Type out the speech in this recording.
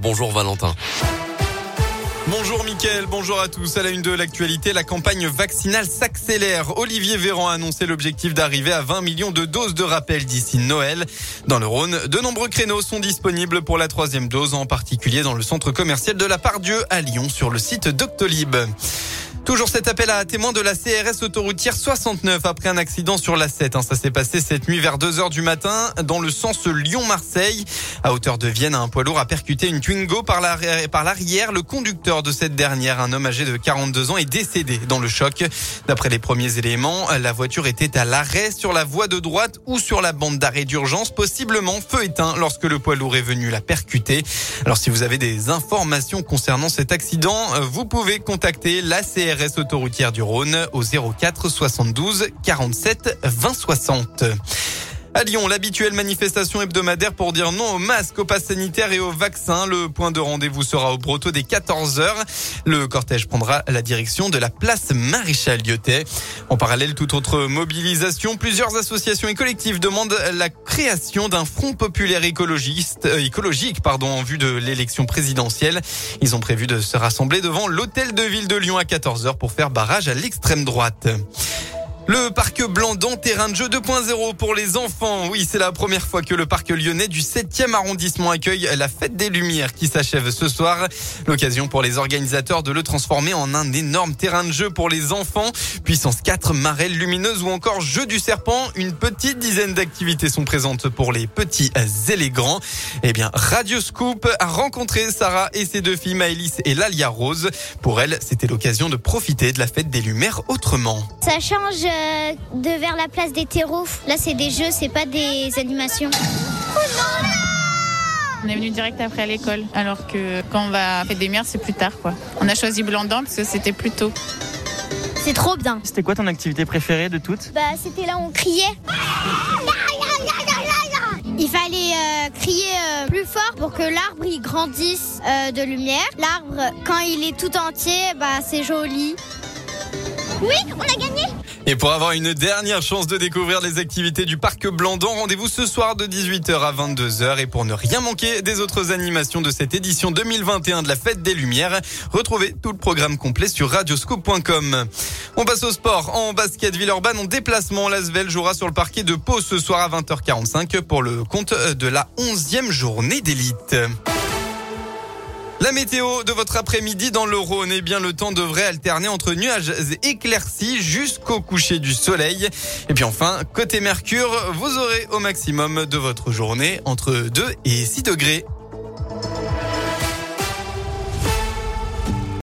Bonjour Valentin. Bonjour Mickaël, bonjour à tous. À la une de l'actualité, la campagne vaccinale s'accélère. Olivier Véran a annoncé l'objectif d'arriver à 20 millions de doses de rappel d'ici Noël. Dans le Rhône, de nombreux créneaux sont disponibles pour la troisième dose, en particulier dans le centre commercial de la Pardieu à Lyon sur le site Doctolib. Toujours cet appel à témoins de la CRS autoroutière 69 après un accident sur la 7. Hein. Ça s'est passé cette nuit vers 2 heures du matin dans le sens Lyon-Marseille. À hauteur de Vienne, un poids lourd a percuté une Twingo par l'arrière. Le conducteur de cette dernière, un homme âgé de 42 ans, est décédé dans le choc. D'après les premiers éléments, la voiture était à l'arrêt sur la voie de droite ou sur la bande d'arrêt d'urgence, possiblement feu éteint lorsque le poids lourd est venu la percuter. Alors si vous avez des informations concernant cet accident, vous pouvez contacter la CRS autoroutière du Rhône au 04 72 47 20 60. À Lyon, l'habituelle manifestation hebdomadaire pour dire non au masque, au pass sanitaire et au vaccin. Le point de rendez-vous sera au Broto dès 14h. Le cortège prendra la direction de la place Maréchal Lyotet. En parallèle, toute autre mobilisation, plusieurs associations et collectifs demandent la création d'un front populaire écologiste, euh, écologique pardon, en vue de l'élection présidentielle. Ils ont prévu de se rassembler devant l'hôtel de ville de Lyon à 14h pour faire barrage à l'extrême droite. Le parc Blandan, terrain de jeu 2.0 pour les enfants. Oui, c'est la première fois que le parc lyonnais du 7e arrondissement accueille la fête des Lumières qui s'achève ce soir. L'occasion pour les organisateurs de le transformer en un énorme terrain de jeu pour les enfants. Puissance 4, marelle lumineuse ou encore jeu du serpent. Une petite dizaine d'activités sont présentes pour les petits et les grands. Eh bien, Radio Scoop a rencontré Sarah et ses deux filles Maëlys et Lalia Rose. Pour elles, c'était l'occasion de profiter de la fête des Lumières autrement. Ça change euh, de vers la place des terreaux. Là, c'est des jeux, c'est pas des animations. On est venu direct après l'école, alors que quand on va à Fête des Mères, c'est plus tard. quoi. On a choisi Blandan parce que c'était plus tôt. C'est trop bien. C'était quoi ton activité préférée de toutes? Bah, c'était là où on criait. Il fallait euh, crier euh, plus fort pour que l'arbre il grandisse euh, de lumière. L'arbre, quand il est tout entier, bah c'est joli. Oui, on a gagné Et pour avoir une dernière chance de découvrir les activités du parc Blandan, rendez-vous ce soir de 18h à 22h. Et pour ne rien manquer des autres animations de cette édition 2021 de la Fête des Lumières, retrouvez tout le programme complet sur radioscope.com. On passe au sport. En basket, Villeurbanne en déplacement. L'Asvel jouera sur le parquet de Pau ce soir à 20h45 pour le compte de la 11e journée d'élite. La météo de votre après-midi dans le Rhône, eh bien le temps devrait alterner entre nuages et éclaircies jusqu'au coucher du soleil. Et puis enfin, côté Mercure, vous aurez au maximum de votre journée entre 2 et 6 degrés.